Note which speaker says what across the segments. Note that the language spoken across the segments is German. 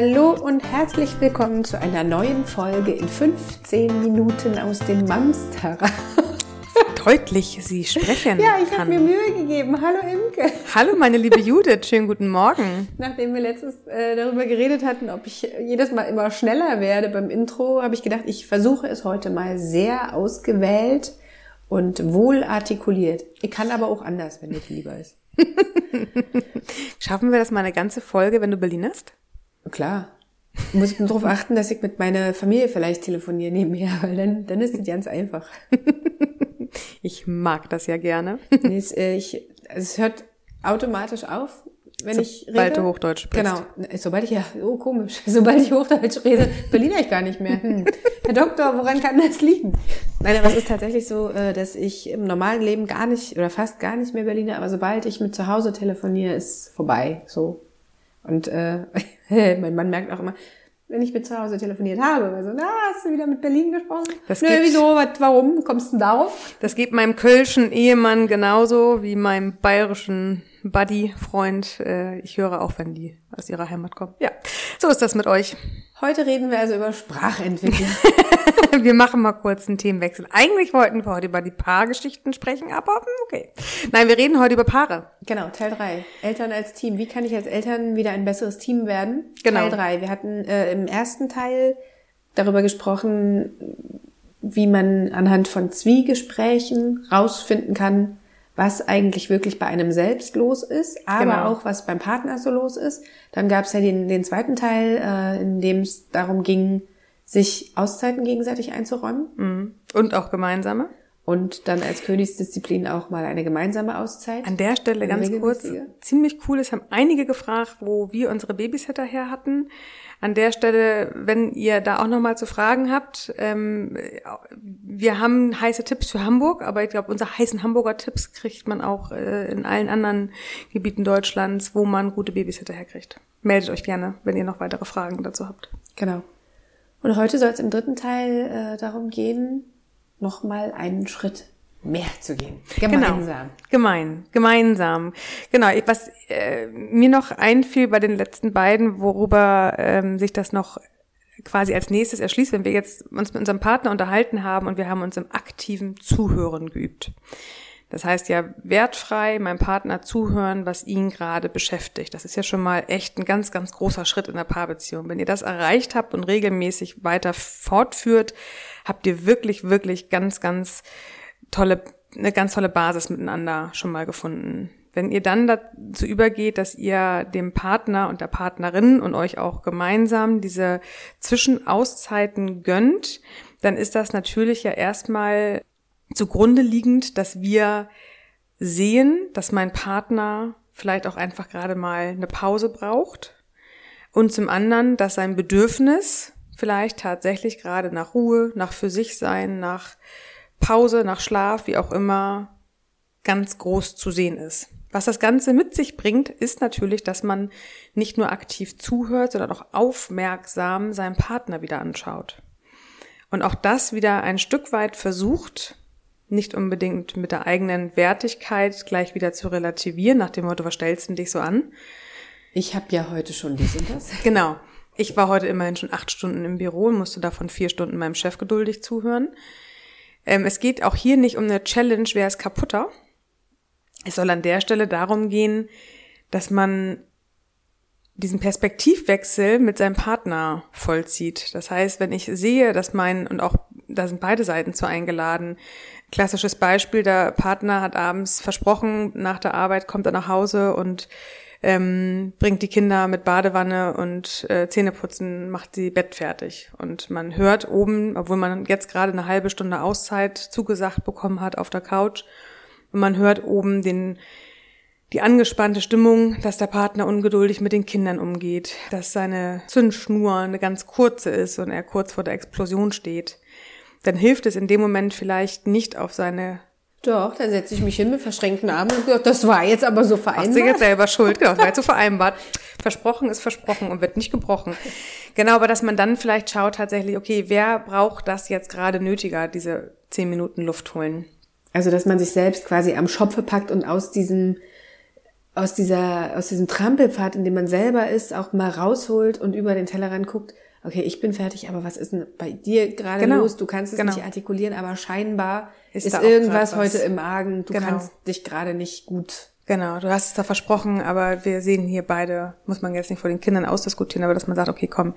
Speaker 1: Hallo und herzlich willkommen zu einer neuen Folge in 15 Minuten aus dem Mamsterrad.
Speaker 2: Deutlich Sie sprechen.
Speaker 1: Ja, ich habe mir Mühe gegeben. Hallo Imke.
Speaker 2: Hallo, meine liebe Judith, schönen guten Morgen.
Speaker 1: Nachdem wir letztens äh, darüber geredet hatten, ob ich jedes Mal immer schneller werde beim Intro, habe ich gedacht, ich versuche es heute mal sehr ausgewählt und wohl artikuliert. Ich kann aber auch anders, wenn dir lieber ist.
Speaker 2: Schaffen wir das mal eine ganze Folge, wenn du Berlinerst?
Speaker 1: Klar. Muss ich darauf achten, dass ich mit meiner Familie vielleicht telefoniere nebenher, weil dann, dann ist es ganz einfach.
Speaker 2: Ich mag das ja gerne.
Speaker 1: Nee, es, äh, ich, also es hört automatisch auf, wenn ich rede.
Speaker 2: Sobald du Hochdeutsch sprichst.
Speaker 1: Genau. Sobald ich ja, oh komisch, sobald ich Hochdeutsch rede, Berliner ich gar nicht mehr. Hm. Herr Doktor, woran kann das liegen? Nein, aber es ist tatsächlich so, äh, dass ich im normalen Leben gar nicht oder fast gar nicht mehr Berliner, aber sobald ich mit zu Hause telefoniere, ist vorbei. So. Und äh, mein Mann merkt auch immer, wenn ich mit zu Hause telefoniert habe, also, na, hast du wieder mit Berlin gesprochen?
Speaker 2: Das
Speaker 1: Nö, wieso, was, warum, kommst du darauf?
Speaker 2: Das geht meinem kölschen Ehemann genauso wie meinem bayerischen Buddy-Freund. Äh, Ich höre auch, wenn die aus ihrer Heimat kommen. Ja, so ist das mit euch.
Speaker 1: Heute reden wir also über Sprachentwicklung.
Speaker 2: Wir machen mal kurz einen Themenwechsel. Eigentlich wollten wir heute über die Paargeschichten sprechen, aber okay. Nein, wir reden heute über Paare.
Speaker 1: Genau, Teil 3. Eltern als Team. Wie kann ich als Eltern wieder ein besseres Team werden?
Speaker 2: Genau.
Speaker 1: Teil 3. Wir hatten äh, im ersten Teil darüber gesprochen, wie man anhand von Zwiegesprächen rausfinden kann, was eigentlich wirklich bei einem selbst los ist, aber
Speaker 2: Genau.
Speaker 1: auch was beim Partner so los ist. Dann gab es ja den, den zweiten Teil, äh, in dem es darum ging, sich Auszeiten gegenseitig einzuräumen
Speaker 2: Mhm. Und auch gemeinsame.
Speaker 1: Und dann als Königsdisziplin auch mal eine gemeinsame Auszeit.
Speaker 2: An der Stelle ganz kurz, ziemlich cool, es haben einige gefragt, wo wir unsere Babysitter her hatten. An der Stelle, wenn ihr da auch nochmal zu Fragen habt, ähm, wir haben heiße Tipps für Hamburg, aber ich glaube, unsere heißen Hamburger Tipps kriegt man auch äh, in allen anderen Gebieten Deutschlands, wo man gute Babysitter herkriegt. Meldet euch gerne, wenn ihr noch weitere Fragen dazu habt.
Speaker 1: Genau. Und heute soll es im dritten Teil äh, darum gehen, nochmal einen Schritt mehr zu gehen. Gemeinsam.
Speaker 2: Genau. Gemein, gemeinsam. Genau, was äh, mir noch einfiel bei den letzten beiden, worüber ähm, sich das noch quasi als nächstes erschließt, wenn wir jetzt uns mit unserem Partner unterhalten haben und wir haben uns im aktiven Zuhören geübt. Das heißt ja wertfrei meinem Partner zuhören, was ihn gerade beschäftigt. Das ist ja schon mal echt ein ganz, ganz großer Schritt in der Paarbeziehung. Wenn ihr das erreicht habt und regelmäßig weiter fortführt, habt ihr wirklich, wirklich ganz, ganz tolle, eine ganz tolle Basis miteinander schon mal gefunden. Wenn ihr dann dazu übergeht, dass ihr dem Partner und der Partnerin und euch auch gemeinsam diese Zwischenauszeiten gönnt, dann ist das natürlich ja erstmal zugrunde liegend, dass wir sehen, dass mein Partner vielleicht auch einfach gerade mal eine Pause braucht und zum anderen, dass sein Bedürfnis vielleicht tatsächlich gerade nach Ruhe, nach für sich sein, nach Pause, nach Schlaf, wie auch immer, ganz groß zu sehen ist. Was das Ganze mit sich bringt, ist natürlich, dass man nicht nur aktiv zuhört, sondern auch aufmerksam seinen Partner wieder anschaut. Und auch das wieder ein Stück weit versucht, nicht unbedingt mit der eigenen Wertigkeit gleich wieder zu relativieren, nach dem Motto, was stellst du dich so an?
Speaker 1: Ich habe ja heute schon dies und das.
Speaker 2: Genau. Ich war heute immerhin schon acht Stunden im Büro und musste davon vier Stunden meinem Chef geduldig zuhören. Ähm, es geht auch hier nicht um eine Challenge, wer ist kaputter. Es soll an der Stelle darum gehen, dass man diesen Perspektivwechsel mit seinem Partner vollzieht. Das heißt, wenn ich sehe, dass mein, und auch da sind beide Seiten zu eingeladen, klassisches Beispiel, der Partner hat abends versprochen, nach der Arbeit kommt er nach Hause und ähm, bringt die Kinder mit Badewanne und äh, Zähneputzen, macht sie Bett fertig. Und man hört oben, obwohl man jetzt gerade eine halbe Stunde Auszeit zugesagt bekommen hat auf der Couch, und man hört oben den die angespannte Stimmung, dass der Partner ungeduldig mit den Kindern umgeht, dass seine Zündschnur eine ganz kurze ist und er kurz vor der Explosion steht, dann hilft es in dem Moment vielleicht nicht auf seine
Speaker 1: Doch, dann setze ich mich hin mit verschränkten Armen und sage, das war jetzt aber so
Speaker 2: Machst du
Speaker 1: vereinbart.
Speaker 2: jetzt selber schuld, genau, das war jetzt so vereinbart. Versprochen ist versprochen und wird nicht gebrochen. Genau, aber dass man dann vielleicht schaut tatsächlich, okay, wer braucht das jetzt gerade nötiger, diese zehn Minuten Luft holen?
Speaker 1: Also, dass man sich selbst quasi am Schopfe packt und aus diesem, aus dieser, aus diesem Trampelpfad, in dem man selber ist, auch mal rausholt und über den Tellerrand guckt, okay, ich bin fertig, aber was ist denn bei dir gerade
Speaker 2: Genau.
Speaker 1: los? Du kannst es
Speaker 2: Genau.
Speaker 1: nicht artikulieren, aber scheinbar
Speaker 2: Ist
Speaker 1: ist,
Speaker 2: da
Speaker 1: irgendwas heute im Argen. Du
Speaker 2: Genau.
Speaker 1: kannst dich gerade nicht gut.
Speaker 2: Genau, du hast es da versprochen, aber wir sehen hier beide, muss man jetzt nicht vor den Kindern ausdiskutieren, aber dass man sagt, okay, komm,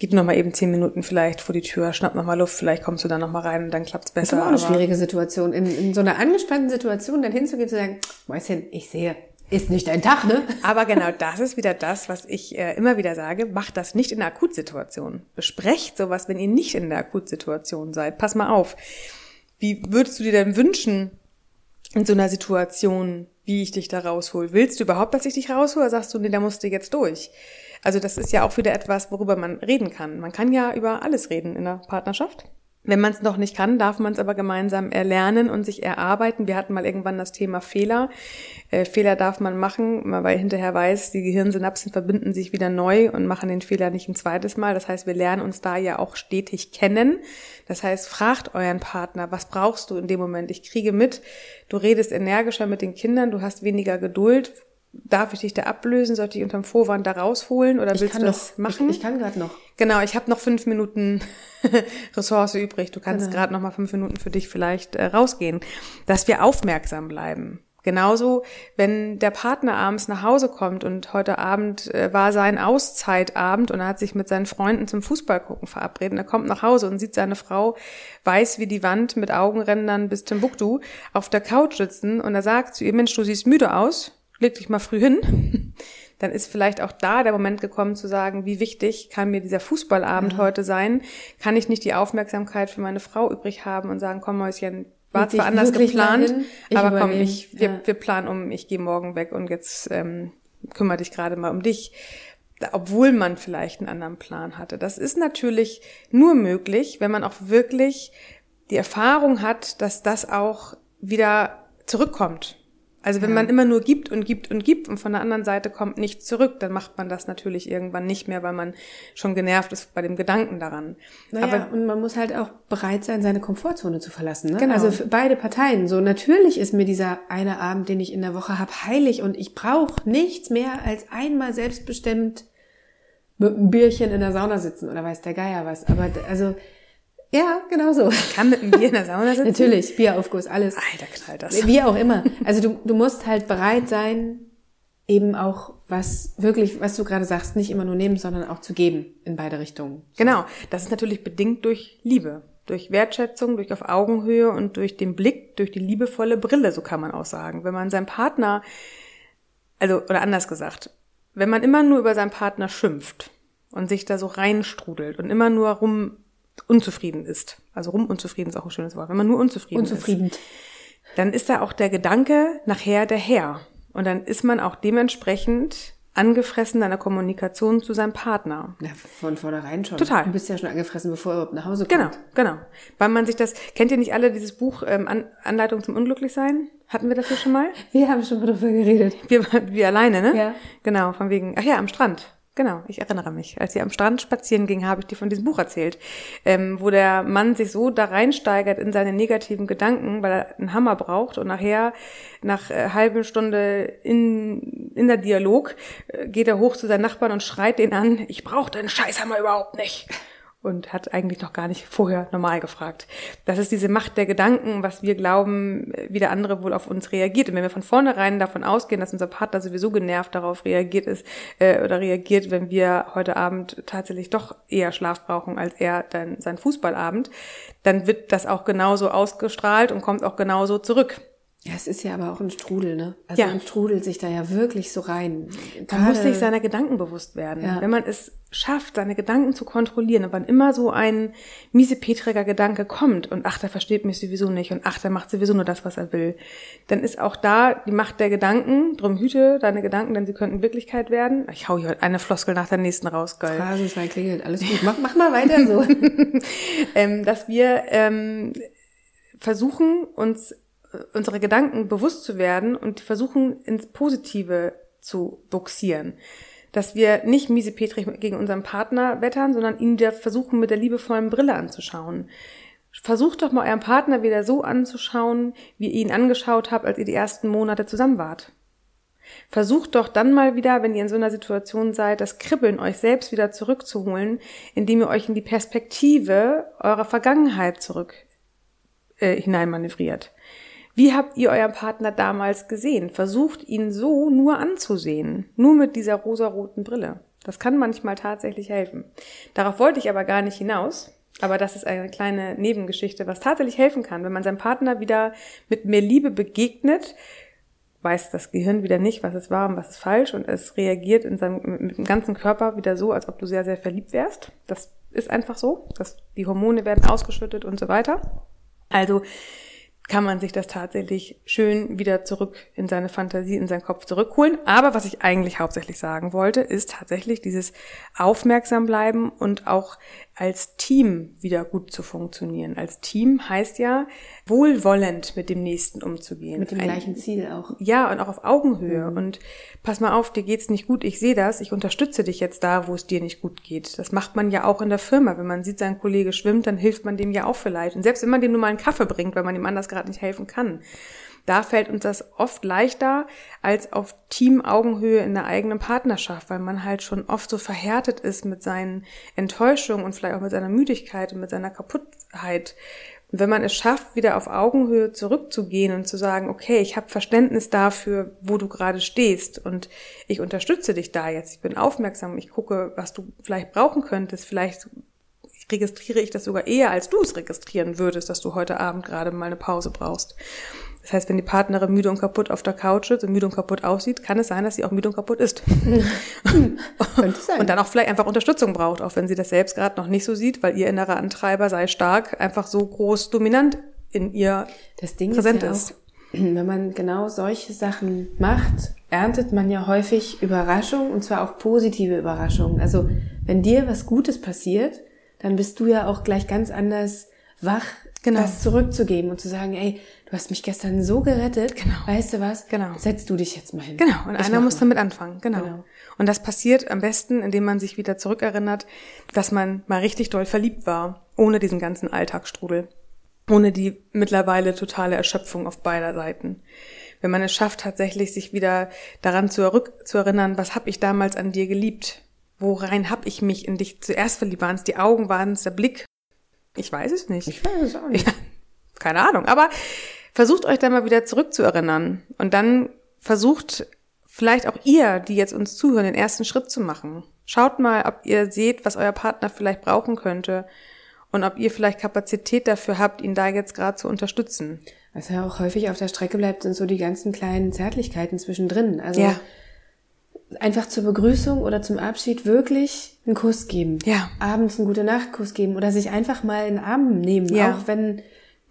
Speaker 2: gib noch mal eben zehn Minuten vielleicht vor die Tür, schnapp noch mal Luft, vielleicht kommst du dann noch mal rein und dann klappt's
Speaker 1: Das ist
Speaker 2: besser.
Speaker 1: auch eine schwierige Situation. In, in so einer angespannten Situation dann hinzugehen, zu sagen, Mäuschen, ich sehe, ist nicht dein Tag, ne?
Speaker 2: Aber genau das ist wieder das, was ich äh, immer wieder sage. Macht das nicht in der Akutsituation. Besprecht sowas, wenn ihr nicht in der Akutsituation seid. Pass mal auf. Wie würdest du dir denn wünschen, in so einer Situation, wie ich dich da raushol? Willst du überhaupt, dass ich dich raushole? Sagst du, nee, da musst du jetzt durch? Also das ist ja auch wieder etwas, worüber man reden kann. Man kann ja über alles reden in der Partnerschaft. Wenn man es noch nicht kann, darf man es aber gemeinsam erlernen und sich erarbeiten. Wir hatten mal irgendwann das Thema Fehler. Äh, Fehler darf man machen, weil hinterher weiß, die Gehirnsynapsen verbinden sich wieder neu und machen den Fehler nicht ein zweites Mal. Das heißt, wir lernen uns da ja auch stetig kennen. Das heißt, fragt euren Partner, was brauchst du in dem Moment? Ich kriege mit, du redest energischer mit den Kindern, du hast weniger Geduld. Darf ich dich da ablösen? Soll ich unterm Vorwand da rausholen oder willst du das machen?
Speaker 1: Ich, ich kann gerade noch.
Speaker 2: Genau, ich habe noch fünf Minuten Ressource übrig. Du kannst
Speaker 1: Genau.
Speaker 2: gerade noch mal fünf Minuten für dich vielleicht äh, rausgehen, dass wir aufmerksam bleiben. Genauso, wenn der Partner abends nach Hause kommt und heute Abend äh, war sein Auszeitabend und er hat sich mit seinen Freunden zum Fußballgucken verabredet. Und er kommt nach Hause und sieht seine Frau weiß wie die Wand mit Augenrändern bis Timbuktu auf der Couch sitzen und er sagt zu ihr, Mensch, du siehst müde aus, leg dich mal früh hin. Dann ist vielleicht auch da der Moment gekommen zu sagen, wie wichtig kann mir dieser Fußballabend heute sein? Kann ich nicht die Aufmerksamkeit für meine Frau übrig haben und sagen, komm Mäuschen, war zwar anders geplant, aber komm,
Speaker 1: übernehme.
Speaker 2: ich, wir,
Speaker 1: Ja.
Speaker 2: wir planen um, ich gehe morgen weg und jetzt ähm, kümmere dich gerade mal um dich. Obwohl man vielleicht einen anderen Plan hatte. Das ist natürlich nur möglich, wenn man auch wirklich die Erfahrung hat, dass das auch wieder zurückkommt. Also wenn man immer nur gibt und gibt und gibt und von der anderen Seite kommt nichts zurück, dann macht man das natürlich irgendwann nicht mehr, weil man schon genervt ist bei dem Gedanken daran.
Speaker 1: Naja,
Speaker 2: Aber
Speaker 1: und man muss halt auch bereit sein, seine Komfortzone zu verlassen. Ne?
Speaker 2: Genau.
Speaker 1: Also für beide Parteien. So natürlich ist mir dieser eine Abend, den ich in der Woche habe, heilig und ich brauche nichts mehr als einmal selbstbestimmt mit einem Bierchen in der Sauna sitzen oder weiß der Geier was. Aber also ja, genau so.
Speaker 2: kann mit einem Bier in der Sauna sitzen.
Speaker 1: Natürlich, Bieraufguss, alles.
Speaker 2: Alter, knallt das.
Speaker 1: Wie auch immer. Also du, du musst halt bereit sein, eben auch was wirklich, was du gerade sagst, nicht immer nur nehmen, sondern auch zu geben in beide Richtungen.
Speaker 2: Genau, das ist natürlich bedingt durch Liebe, durch Wertschätzung, durch auf Augenhöhe und durch den Blick, durch die liebevolle Brille, so kann man auch sagen. Wenn man seinem Partner, also oder anders gesagt, wenn man immer nur über seinen Partner schimpft und sich da so reinstrudelt und immer nur rum unzufrieden ist, also rum unzufrieden ist auch ein schönes Wort, wenn man nur unzufrieden, ist,
Speaker 1: Unzufrieden.
Speaker 2: dann ist da auch der Gedanke nachher der Herr. Und dann ist man auch dementsprechend angefressen in einer Kommunikation zu seinem Partner.
Speaker 1: Ja, von vornherein schon.
Speaker 2: Total.
Speaker 1: Du bist ja schon angefressen, bevor er überhaupt nach Hause
Speaker 2: Genau,
Speaker 1: kommt.
Speaker 2: genau. Weil man sich das, kennt ihr nicht alle dieses Buch ähm, An Anleitung zum Unglücklichsein? Hatten wir das hier schon mal?
Speaker 1: Wir haben schon mal darüber geredet.
Speaker 2: Wir, wir alleine, ne?
Speaker 1: Ja.
Speaker 2: Genau, von wegen, ach ja, am Strand. Genau, ich erinnere mich. Als ihr am Strand spazieren ging, habe ich dir von diesem Buch erzählt, ähm, wo der Mann sich so da reinsteigert in seine negativen Gedanken, weil er einen Hammer braucht und nachher, nach äh, halben Stunde in, in der Dialog, äh, geht er hoch zu seinen Nachbarn und schreit den an, ich brauche deinen Scheißhammer überhaupt nicht. Und hat eigentlich noch gar nicht vorher normal gefragt. Das ist diese Macht der Gedanken, was wir glauben, wie der andere wohl auf uns reagiert. Und wenn wir von vornherein davon ausgehen, dass unser Partner sowieso genervt darauf reagiert ist äh, oder reagiert, wenn wir heute Abend tatsächlich doch eher Schlaf brauchen als er dann sein Fußballabend, dann wird das auch genauso ausgestrahlt und kommt auch genauso zurück.
Speaker 1: Ja, es ist ja aber auch ein Strudel, ne? Also
Speaker 2: Ja.
Speaker 1: man strudelt sich da ja wirklich so rein.
Speaker 2: Man muss sich seiner Gedanken bewusst werden.
Speaker 1: Ja.
Speaker 2: Wenn man es schafft, seine Gedanken zu kontrollieren und wann immer so ein miesepetriger Gedanke kommt und ach, der versteht mich sowieso nicht und ach, der macht sowieso nur das, was er will, dann ist auch da die Macht der Gedanken, drum hüte deine Gedanken, denn sie könnten Wirklichkeit werden. Ich hau hier heute eine Floskel nach der nächsten raus, geil.
Speaker 1: Phrasenschwein klingelt, alles gut. Mach, mach mal weiter so.
Speaker 2: ähm, dass wir ähm, versuchen, uns äh, unsere Gedanken bewusst zu werden und versuchen, ins Positive zu buxieren. Dass wir nicht miesepetrig gegen unseren Partner wettern, sondern ihn wieder versuchen, mit der liebevollen Brille anzuschauen. Versucht doch mal euren Partner wieder so anzuschauen, wie ihr ihn angeschaut habt, als ihr die ersten Monate zusammen wart. Versucht doch dann mal wieder, wenn ihr in so einer Situation seid, das Kribbeln euch selbst wieder zurückzuholen, indem ihr euch in die Perspektive eurer Vergangenheit zurück äh, hineinmanövriert. Wie habt ihr euren Partner damals gesehen? Versucht ihn so nur anzusehen, nur mit dieser rosaroten Brille. Das kann manchmal tatsächlich helfen. Darauf wollte ich aber gar nicht hinaus. Aber das ist eine kleine Nebengeschichte, was tatsächlich helfen kann, wenn man seinem Partner wieder mit mehr Liebe begegnet, weiß das Gehirn wieder nicht, was es war und was ist falsch und es reagiert in seinem, mit dem ganzen Körper wieder so, als ob du sehr, sehr verliebt wärst. Das ist einfach so, dass die Hormone werden ausgeschüttet und so weiter. Also kann man sich das tatsächlich schön wieder zurück in seine Fantasie, in seinen Kopf zurückholen. Aber was ich eigentlich hauptsächlich sagen wollte, ist tatsächlich dieses Aufmerksam bleiben und auch als Team wieder gut zu funktionieren. Als Team heißt ja, wohlwollend mit dem Nächsten umzugehen.
Speaker 1: Mit dem Ein, gleichen Ziel auch.
Speaker 2: Ja, und auch auf Augenhöhe. Mhm. Und pass mal auf, dir geht's nicht gut, ich sehe das, ich unterstütze dich jetzt da, wo es dir nicht gut geht. Das macht man ja auch in der Firma. Wenn man sieht, sein Kollege schwimmt, dann hilft man dem ja auch vielleicht. Und selbst wenn man dem nur mal einen Kaffee bringt, weil man ihm anders gerade nicht helfen kann. Da fällt uns das oft leichter als auf Team-Augenhöhe in der eigenen Partnerschaft, weil man halt schon oft so verhärtet ist mit seinen Enttäuschungen und vielleicht auch mit seiner Müdigkeit und mit seiner Kaputtheit. Und wenn man es schafft, wieder auf Augenhöhe zurückzugehen und zu sagen, okay, ich habe Verständnis dafür, wo du gerade stehst und ich unterstütze dich da jetzt, ich bin aufmerksam, ich gucke, was du vielleicht brauchen könntest, vielleicht registriere ich das sogar eher, als du es registrieren würdest, dass du heute Abend gerade mal eine Pause brauchst. Das heißt, wenn die Partnerin müde und kaputt auf der Couch sitzt und müde und kaputt aussieht, kann es sein, dass sie auch müde und kaputt ist. Könnte sein. Und dann auch vielleicht einfach Unterstützung braucht, auch wenn sie das selbst gerade noch nicht so sieht, weil ihr innerer Antreiber sei stark, einfach so groß dominant in ihr
Speaker 1: das Ding präsent ist. Ja. Auch, wenn man genau solche Sachen macht, erntet man ja häufig Überraschungen und zwar auch positive Überraschungen. Also wenn dir was Gutes passiert, dann bist du ja auch gleich ganz anders wach, genau. das zurückzugeben und zu sagen, ey, du hast mich gestern so gerettet, genau. weißt du was?
Speaker 2: Genau.
Speaker 1: Setz du dich jetzt mal hin.
Speaker 2: Genau, und ich einer muss mal. damit anfangen, genau. genau. Und das passiert am besten, indem man sich wieder zurückerinnert, dass man mal richtig doll verliebt war, ohne diesen ganzen Alltagsstrudel, ohne die mittlerweile totale Erschöpfung auf beider Seiten. Wenn man es schafft, tatsächlich sich wieder daran zu, zu erinnern, was habe ich damals an dir geliebt? Worein habe ich mich in dich zuerst verliebt? Waren es die Augen, waren es der Blick? Ich weiß es nicht.
Speaker 1: Ich weiß es auch nicht. Ja,
Speaker 2: keine Ahnung. Aber versucht euch da mal wieder zurückzuerinnern und dann versucht vielleicht auch ihr, die jetzt uns zuhören, den ersten Schritt zu machen. Schaut mal, ob ihr seht, was euer Partner vielleicht brauchen könnte und ob ihr vielleicht Kapazität dafür habt, ihn da jetzt gerade zu unterstützen.
Speaker 1: Was ja auch häufig auf der Strecke bleibt, sind so die ganzen kleinen Zärtlichkeiten zwischendrin. Also ja einfach zur Begrüßung oder zum Abschied wirklich einen Kuss geben.
Speaker 2: Ja.
Speaker 1: Abends einen gute Nachtkuss geben oder sich einfach mal in den Arm nehmen, ja. auch wenn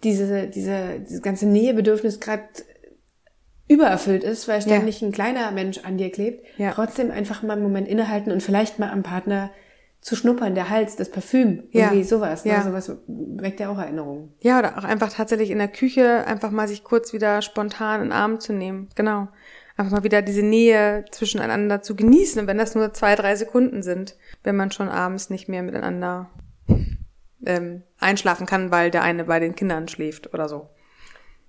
Speaker 1: diese, diese, dieses ganze Nähebedürfnis gerade übererfüllt ist, weil ständig ja. ein kleiner Mensch an dir klebt. Ja. Trotzdem einfach mal einen Moment innehalten und vielleicht mal am Partner zu schnuppern, der Hals, das Parfüm, ja. irgendwie sowas. Ne? Ja. Sowas weckt ja auch Erinnerungen.
Speaker 2: Ja, oder auch einfach tatsächlich in der Küche einfach mal sich kurz wieder spontan in den Arm zu nehmen. Genau einfach mal wieder diese Nähe zwischeneinander zu genießen. Und wenn das nur zwei, drei Sekunden sind, wenn man schon abends nicht mehr miteinander ähm, einschlafen kann, weil der eine bei den Kindern schläft oder so.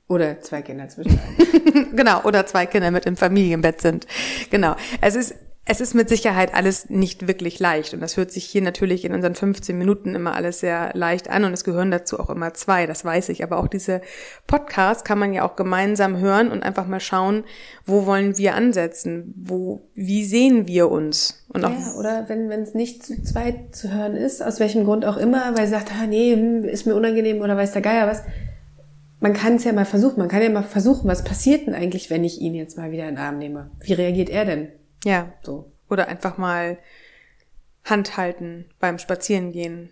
Speaker 1: Oder zwei Kinder zwischen.
Speaker 2: genau, oder zwei Kinder mit im Familienbett sind. Genau. Es ist es ist mit Sicherheit alles nicht wirklich leicht und das hört sich hier natürlich in unseren 15 Minuten immer alles sehr leicht an und es gehören dazu auch immer zwei, das weiß ich. Aber auch diese Podcasts kann man ja auch gemeinsam hören und einfach mal schauen, wo wollen wir ansetzen, wo, wie sehen wir uns?
Speaker 1: Und auch ja, oder wenn es nicht zu zweit zu hören ist, aus welchem Grund auch immer, weil sagt, ah nee, hm, ist mir unangenehm oder weiß der Geier was. Man kann es ja mal versuchen, man kann ja mal versuchen, was passiert denn eigentlich, wenn ich ihn jetzt mal wieder in den Arm nehme? Wie reagiert er denn?
Speaker 2: Ja. So. Oder einfach mal Hand halten beim Spazierengehen.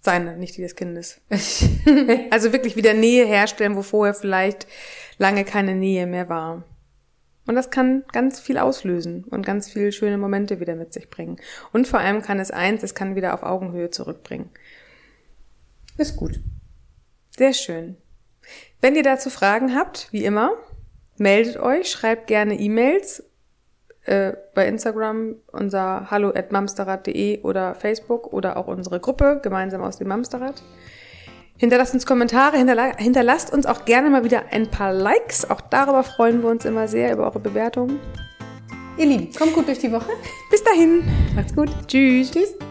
Speaker 2: Seine, nicht die des Kindes. also wirklich wieder Nähe herstellen, wo vorher vielleicht lange keine Nähe mehr war. Und das kann ganz viel auslösen und ganz viele schöne Momente wieder mit sich bringen. Und vor allem kann es eins, es kann wieder auf Augenhöhe zurückbringen.
Speaker 1: Ist gut.
Speaker 2: Sehr schön. Wenn ihr dazu Fragen habt, wie immer, meldet euch, schreibt gerne E-Mails äh, bei Instagram unser hallo at mamsterrad.de oder Facebook oder auch unsere Gruppe gemeinsam aus dem Mamsterrad. Hinterlasst uns Kommentare, hinterla hinterlasst uns auch gerne mal wieder ein paar Likes. Auch darüber freuen wir uns immer sehr, über eure Bewertungen.
Speaker 1: ihr Lieben, kommt gut durch die Woche.
Speaker 2: Bis dahin.
Speaker 1: Macht's gut.
Speaker 2: Tschüss.
Speaker 1: Tschüss.